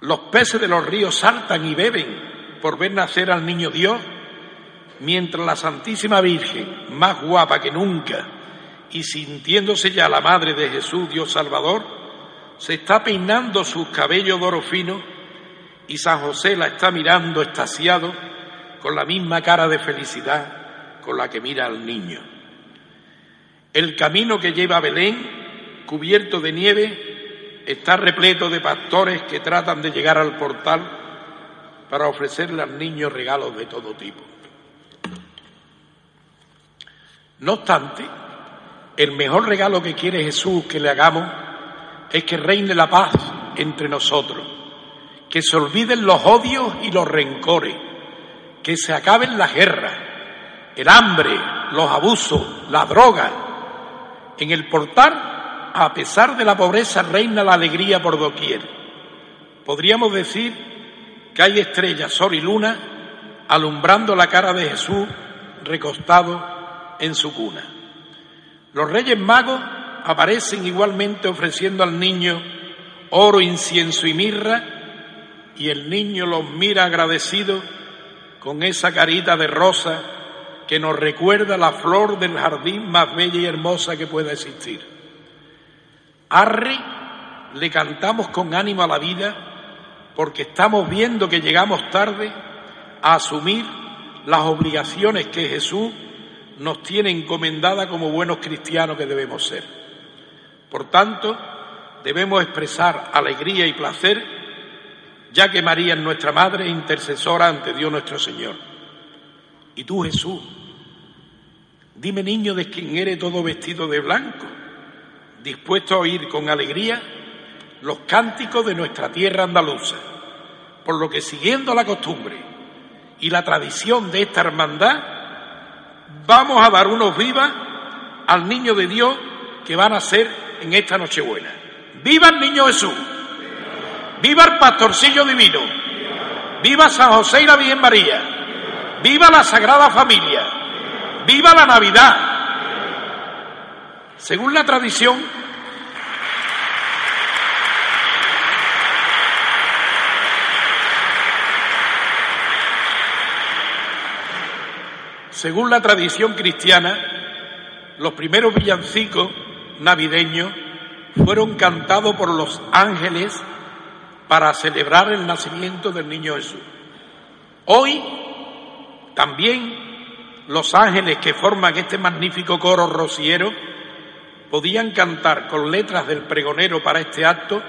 Los peces de los ríos saltan y beben por ver nacer al niño Dios, mientras la Santísima Virgen, más guapa que nunca, y sintiéndose ya la madre de Jesús, Dios Salvador, se está peinando sus cabellos de oro fino y San José la está mirando extasiado con la misma cara de felicidad con la que mira al niño. El camino que lleva a Belén, cubierto de nieve, está repleto de pastores que tratan de llegar al portal para ofrecerle al niño regalos de todo tipo. No obstante, el mejor regalo que quiere Jesús que le hagamos es que reine la paz entre nosotros que se olviden los odios y los rencores, que se acaben las guerras, el hambre, los abusos, la droga. En el portal, a pesar de la pobreza, reina la alegría por doquier. Podríamos decir que hay estrellas, sol y luna alumbrando la cara de Jesús recostado en su cuna. Los reyes magos aparecen igualmente ofreciendo al niño oro, incienso y mirra y el niño los mira agradecido con esa carita de rosa que nos recuerda la flor del jardín más bella y hermosa que pueda existir. Arre le cantamos con ánimo a la vida porque estamos viendo que llegamos tarde a asumir las obligaciones que Jesús nos tiene encomendada como buenos cristianos que debemos ser. Por tanto, debemos expresar alegría y placer ya que María es nuestra Madre intercesora ante Dios nuestro Señor. Y tú, Jesús, dime niño de quien eres todo vestido de blanco, dispuesto a oír con alegría los cánticos de nuestra tierra andaluza, por lo que siguiendo la costumbre y la tradición de esta hermandad, vamos a dar unos vivas al niño de Dios que van a ser en esta Nochebuena. ¡Viva el niño Jesús! Viva el pastorcillo divino. Viva San José y la Virgen María. Viva la Sagrada Familia. Viva la Navidad. Según la tradición, según la tradición cristiana, los primeros villancicos navideños fueron cantados por los ángeles para celebrar el nacimiento del niño Jesús. Hoy también los ángeles que forman este magnífico coro rociero podían cantar con letras del pregonero para este acto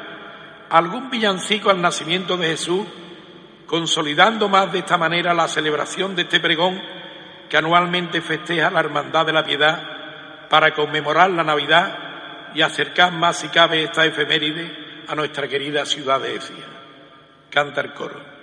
algún villancico al nacimiento de Jesús, consolidando más de esta manera la celebración de este pregón que anualmente festeja la Hermandad de la Piedad para conmemorar la Navidad y acercar más si cabe esta efeméride a nuestra querida ciudad de Écija. Canta el coro.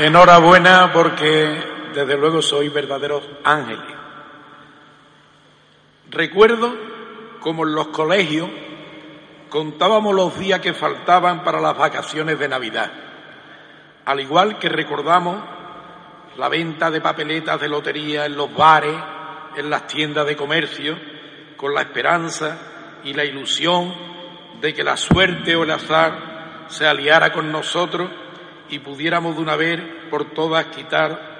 Enhorabuena porque desde luego soy verdaderos ángeles. Recuerdo como en los colegios contábamos los días que faltaban para las vacaciones de Navidad, al igual que recordamos la venta de papeletas de lotería en los bares, en las tiendas de comercio, con la esperanza y la ilusión de que la suerte o el azar se aliara con nosotros y pudiéramos de una vez por todas quitar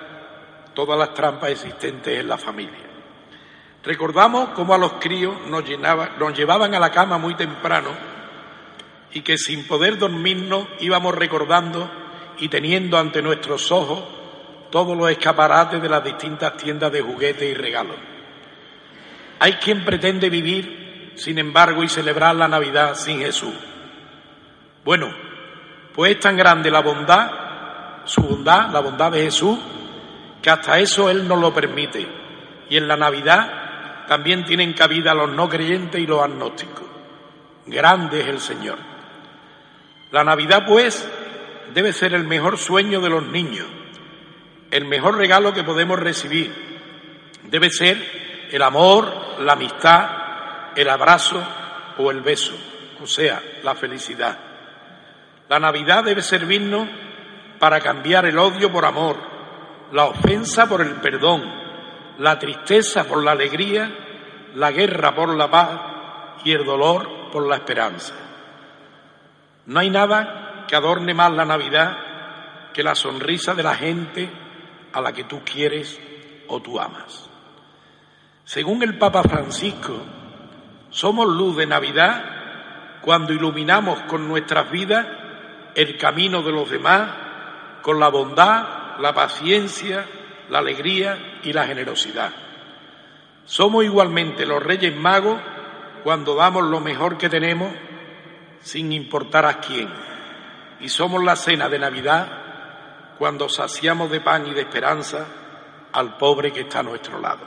todas las trampas existentes en la familia. Recordamos cómo a los críos nos, llevaban a la cama muy temprano y que sin poder dormirnos íbamos recordando y teniendo ante nuestros ojos todos los escaparates de las distintas tiendas de juguetes y regalos. Hay quien pretende vivir, sin embargo, y celebrar la Navidad sin Jesús. Bueno, pues es tan grande la bondad su bondad, la bondad de Jesús, que hasta eso Él nos lo permite. Y en la Navidad también tienen cabida los no creyentes y los agnósticos. Grande es el Señor. La Navidad, pues, debe ser el mejor sueño de los niños, el mejor regalo que podemos recibir. Debe ser el amor, la amistad, el abrazo o el beso, o sea, la felicidad. La Navidad debe servirnos para cambiar el odio por amor, la ofensa por el perdón, la tristeza por la alegría, la guerra por la paz y el dolor por la esperanza. No hay nada que adorne más la Navidad que la sonrisa de la gente a la que tú quieres o tú amas. Según el Papa Francisco, somos luz de Navidad cuando iluminamos con nuestras vidas el camino de los demás con la bondad, la paciencia, la alegría y la generosidad. Somos igualmente los Reyes Magos cuando damos lo mejor que tenemos sin importar a quién. Y somos la cena de Navidad cuando saciamos de pan y de esperanza al pobre que está a nuestro lado.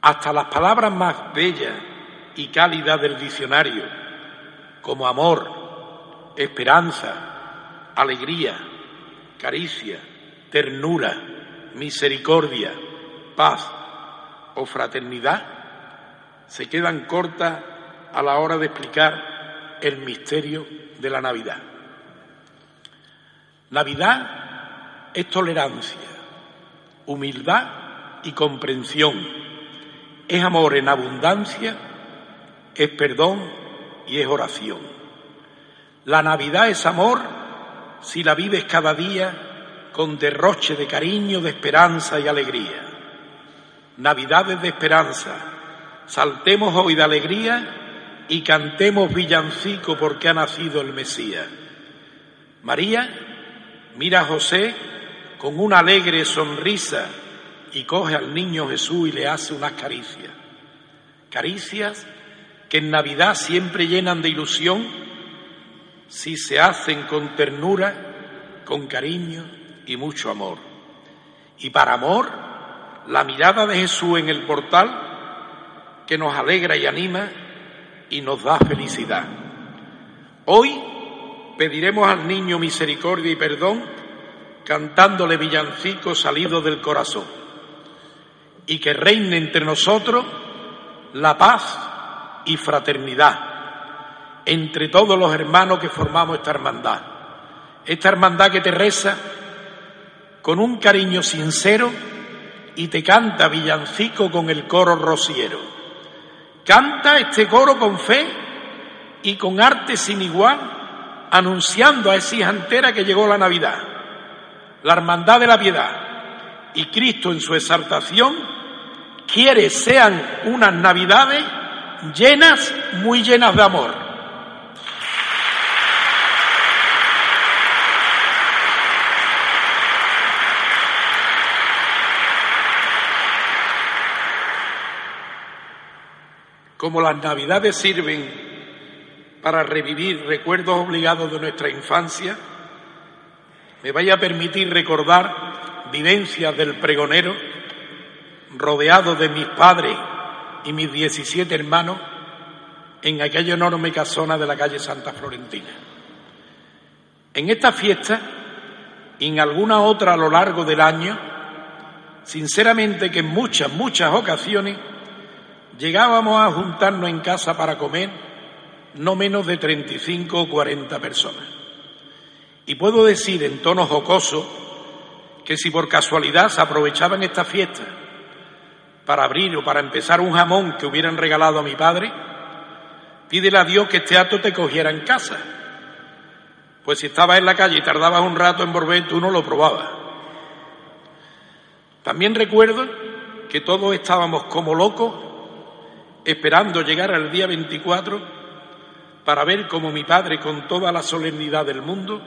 Hasta las palabras más bellas y cálidas del diccionario, como amor, esperanza, alegría, caricia, ternura, misericordia, paz o fraternidad, se quedan cortas a la hora de explicar el misterio de la Navidad. Navidad es tolerancia, humildad y comprensión, es amor en abundancia, es perdón y es oración. La Navidad es amor si la vives cada día con derroche de cariño, de esperanza y alegría. Navidades de esperanza, saltemos hoy de alegría y cantemos villancico porque ha nacido el Mesías. María mira a José con una alegre sonrisa y coge al niño Jesús y le hace unas caricias. Caricias que en Navidad siempre llenan de ilusión si se hacen con ternura, con cariño y mucho amor. Y para amor, la mirada de Jesús en el portal que nos alegra y anima y nos da felicidad. Hoy pediremos al niño misericordia y perdón cantándole villancicos salidos del corazón y que reine entre nosotros la paz y fraternidad entre todos los hermanos que formamos esta hermandad. Esta hermandad que te reza con un cariño sincero y te canta villancico con el coro rociero. Canta este coro con fe y con arte sin igual, anunciando a esa hija entera que llegó la Navidad, la hermandad de la piedad. Y Cristo en su exaltación quiere sean unas Navidades llenas, muy llenas de amor. Como las Navidades sirven para revivir recuerdos obligados de nuestra infancia, me vaya a permitir recordar vivencias del pregonero rodeado de mis padres y mis 17 hermanos en aquella enorme casona de la calle Santa Florentina. En esta fiesta y en alguna otra a lo largo del año, sinceramente que en muchas, muchas ocasiones llegábamos a juntarnos en casa para comer no menos de 35 o 40 personas. Y puedo decir en tono jocoso que si por casualidad se aprovechaban esta fiesta para abrir o para empezar un jamón que hubieran regalado a mi padre, pídele a Dios que este acto te cogiera en casa. Pues si estabas en la calle y tardabas un rato en volver, tú no lo probabas. También recuerdo que todos estábamos como locos esperando llegar al día 24 para ver cómo mi padre, con toda la solemnidad del mundo,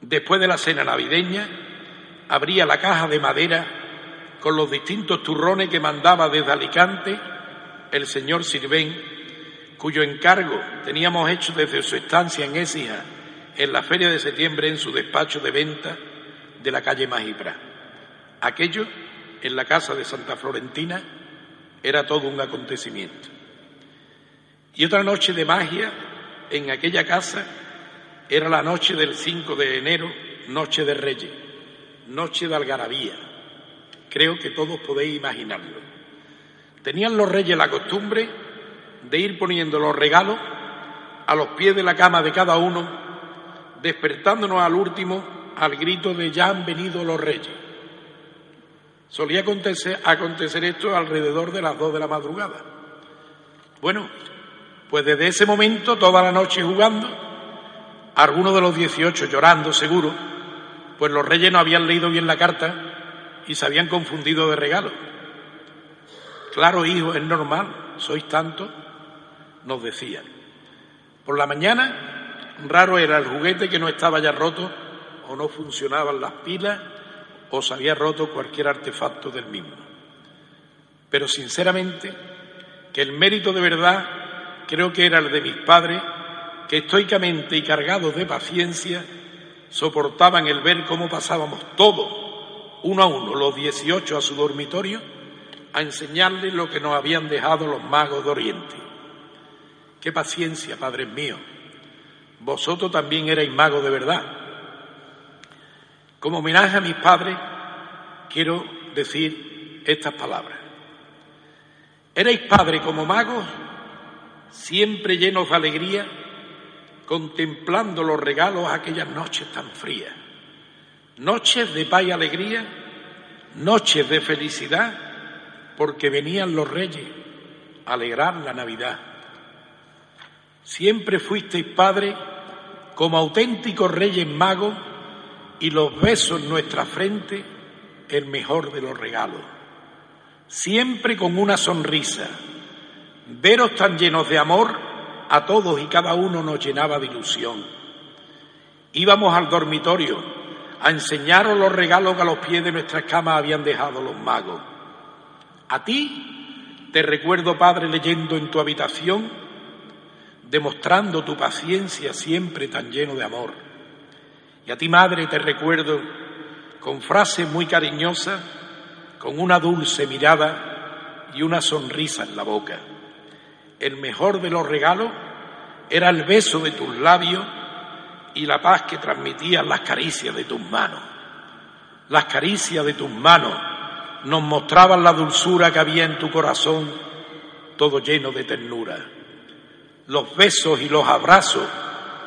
después de la cena navideña, abría la caja de madera con los distintos turrones que mandaba desde Alicante el señor Sirven, cuyo encargo teníamos hecho desde su estancia en Écija en la feria de septiembre en su despacho de venta de la calle Magipra. Aquello, en la casa de Santa Florentina, era todo un acontecimiento. Y otra noche de magia en aquella casa era la noche del 5 de enero, noche de Reyes, noche de algarabía. Creo que todos podéis imaginarlo. Tenían los reyes la costumbre de ir poniendo los regalos a los pies de la cama de cada uno, despertándonos al último al grito de ya han venido los reyes. Solía acontecer, esto alrededor de las dos de la madrugada. Bueno, pues desde ese momento, toda la noche jugando, algunos de los dieciocho llorando seguro, pues los reyes no habían leído bien la carta y se habían confundido de regalo. Claro, hijo, es normal, sois tantos, nos decían. Por la mañana, raro era el juguete que no estaba ya roto o no funcionaban las pilas o había roto cualquier artefacto del mismo. Pero sinceramente, que el mérito de verdad creo que era el de mis padres, que estoicamente y cargados de paciencia soportaban el ver cómo pasábamos todos, uno a uno, los dieciocho a su dormitorio, a enseñarles lo que nos habían dejado los magos de Oriente. Qué paciencia, padres míos. Vosotros también erais magos de verdad. Como homenaje a mis padres, quiero decir estas palabras. Erais padres como magos, siempre llenos de alegría, contemplando los regalos aquellas noches tan frías. Noches de paz y alegría, noches de felicidad, porque venían los reyes a alegrar la Navidad. Siempre fuisteis padres como auténticos reyes magos y los besos en nuestra frente el mejor de los regalos. Siempre con una sonrisa. Veros tan llenos de amor a todos y cada uno nos llenaba de ilusión. Íbamos al dormitorio a enseñaros los regalos que a los pies de nuestras camas habían dejado los magos. A ti te recuerdo, Padre, leyendo en tu habitación, demostrando tu paciencia siempre tan lleno de amor. Y a ti, Madre, te recuerdo con frases muy cariñosas, con una dulce mirada y una sonrisa en la boca. El mejor de los regalos era el beso de tus labios y la paz que transmitían las caricias de tus manos. Las caricias de tus manos nos mostraban la dulzura que había en tu corazón, todo lleno de ternura. Los besos y los abrazos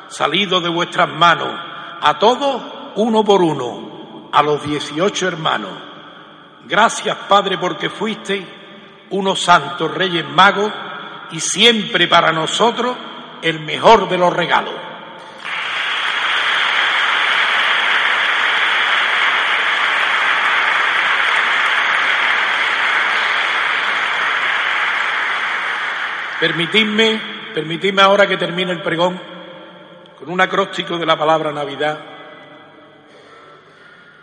salidos de vuestras manos, a todos uno por uno, a los dieciocho hermanos. Gracias, Padre, porque fuisteis unos santos reyes magos y siempre para nosotros el mejor de los regalos. Permitidme, permitidme ahora que termine el pregón con un acróstico de la palabra Navidad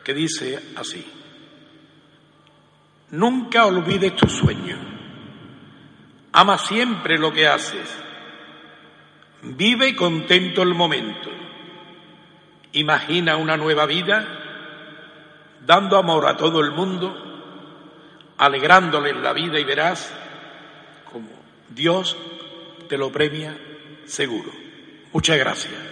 que dice así. Nunca olvides tus sueños. Ama siempre lo que haces. Vive contento el momento. Imagina una nueva vida, dando amor a todo el mundo, alegrándoles la vida y verás como Dios te lo premia seguro. Muchas gracias.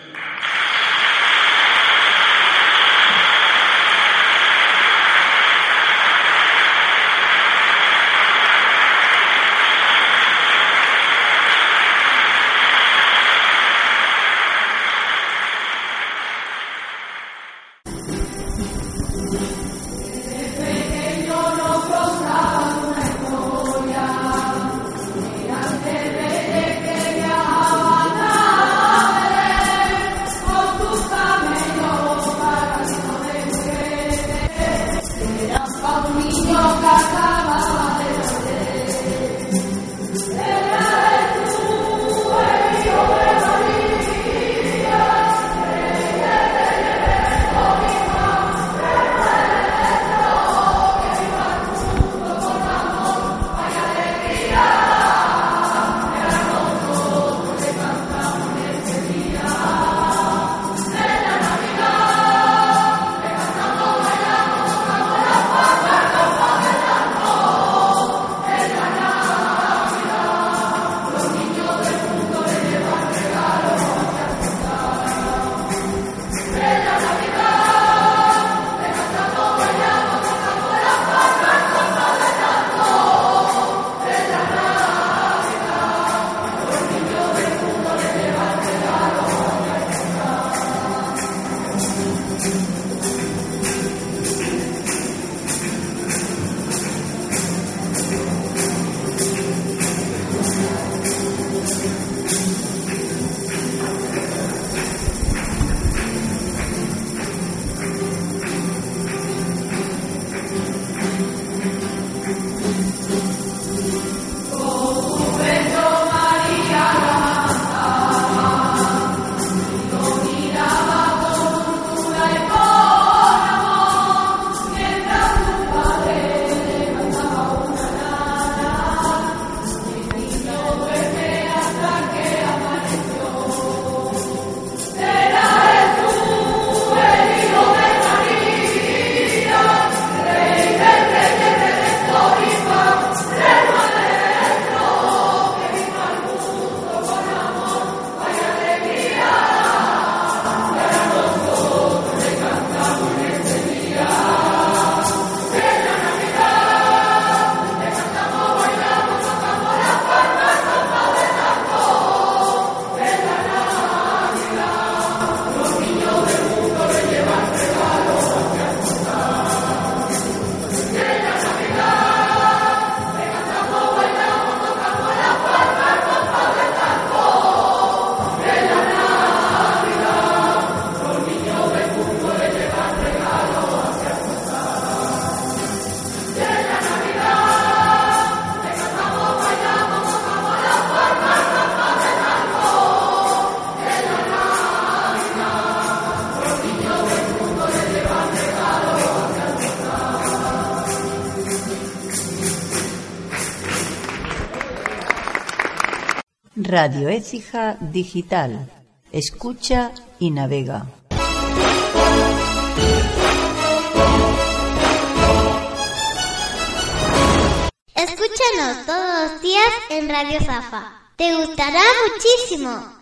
Radio Écija Digital. Escucha y navega. Escúchanos todos los días en Radio Zafa. Te gustará muchísimo.